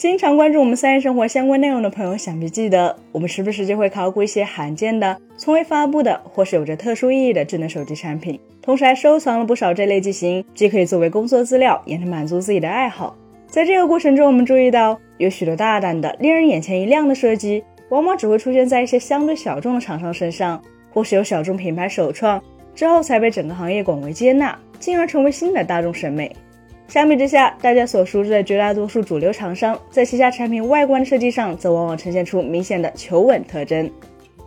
经常关注我们三人生活相关内容的朋友，想必记得我们时不时就会考古一些罕见的、从未发布的或是有着特殊意义的智能手机产品，同时还收藏了不少这类机型，既可以作为工作资料，也能满足自己的爱好。在这个过程中，我们注意到有许多大胆的、令人眼前一亮的设计，往往只会出现在一些相对小众的厂商身上，或是由小众品牌首创之后才被整个行业广为接纳，进而成为新的大众审美。相比之下，大家所熟知的绝大多数主流厂商，在旗下产品外观设计上，则往往呈现出明显的求稳特征。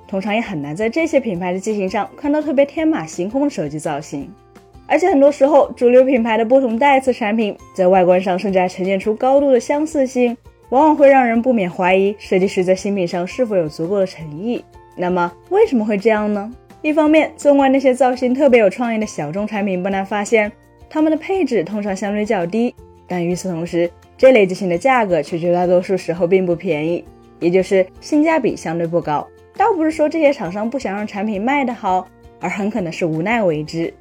通常也很难在这些品牌的机型上看到特别天马行空的手机造型。而且很多时候，主流品牌的不同代次产品在外观上甚至还呈现出高度的相似性，往往会让人不免怀疑设计师在新品上是否有足够的诚意。那么为什么会这样呢？一方面，纵观那些造型特别有创意的小众产品，不难发现。它们的配置通常相对较低，但与此同时，这类机型的价格却绝大多数时候并不便宜，也就是性价比相对不高。倒不是说这些厂商不想让产品卖得好，而很可能是无奈为之。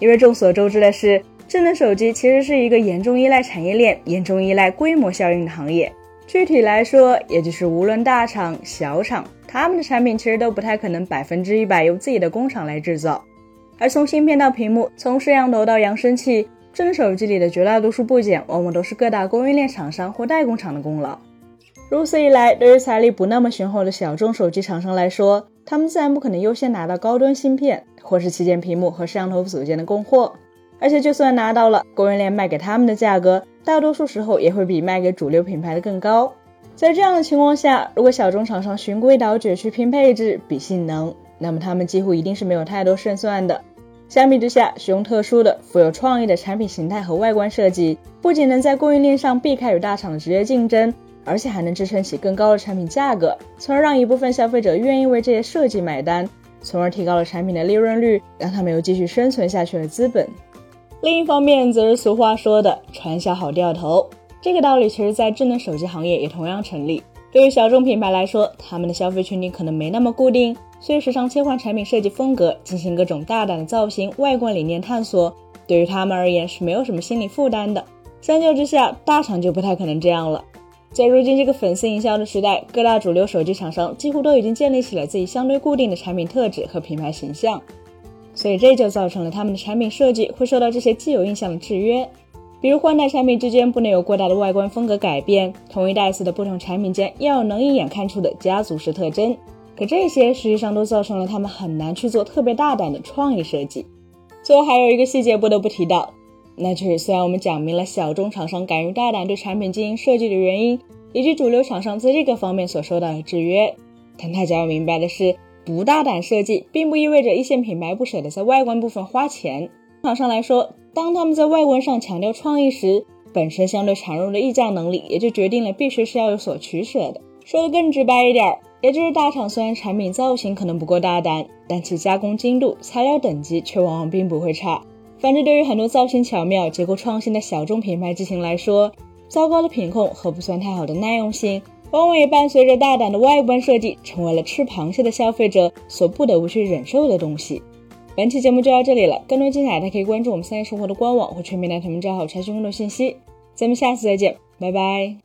因为众所周知的是，智能手机其实是一个严重依赖产业链、严重依赖规模效应的行业。具体来说，也就是无论大厂、小厂，他们的产品其实都不太可能百分之一百由自己的工厂来制造。而从芯片到屏幕，从摄像头到扬声器，智能手机里的绝大多数部件，往往都是各大供应链厂商或代工厂的功劳。如此一来，对于财力不那么雄厚的小众手机厂商来说，他们自然不可能优先拿到高端芯片或是旗舰屏幕和摄像头组件的供货。而且，就算拿到了，供应链卖给他们的价格，大多数时候也会比卖给主流品牌的更高。在这样的情况下，如果小众厂商循规蹈矩去拼配置、比性能，那么他们几乎一定是没有太多胜算的。相比之下，使用特殊的、富有创意的产品形态和外观设计，不仅能在供应链上避开与大厂的直接竞争，而且还能支撑起更高的产品价格，从而让一部分消费者愿意为这些设计买单，从而提高了产品的利润率，让他们有继续生存下去的资本。另一方面，则是俗话说的“传销好掉头”，这个道理其实在智能手机行业也同样成立。对于小众品牌来说，他们的消费群体可能没那么固定。所以时常切换产品设计风格，进行各种大胆的造型、外观理念探索，对于他们而言是没有什么心理负担的。相较之下，大厂就不太可能这样了。在如今这个粉丝营销的时代，各大主流手机厂商几乎都已经建立起了自己相对固定的产品特质和品牌形象，所以这就造成了他们的产品设计会受到这些既有印象的制约。比如换代产品之间不能有过大的外观风格改变，同一代次的不同产品间要有能一眼看出的家族式特征。可这些实际上都造成了他们很难去做特别大胆的创意设计。最后还有一个细节不得不提到，那就是虽然我们讲明了小众厂商敢于大胆对产品进行设计的原因，以及主流厂商在这个方面所受到的制约，但大家要明白的是，不大胆设计并不意味着一线品牌不舍得在外观部分花钱。厂商来说，当他们在外观上强调创意时，本身相对孱弱的溢价能力也就决定了必须是要有所取舍的。说的更直白一点。也就是大厂虽然产品造型可能不够大胆，但其加工精度、材料等级却往往并不会差。反之，对于很多造型巧妙、结构创新的小众品牌机型来说，糟糕的品控和不算太好的耐用性，往往也伴随着大胆的外观设计，成为了吃螃蟹的消费者所不得不去忍受的东西。本期节目就到这里了，更多精彩，大家可以关注我们三叶生活的官网或全民大同名账号查询更多信息。咱们下次再见，拜拜。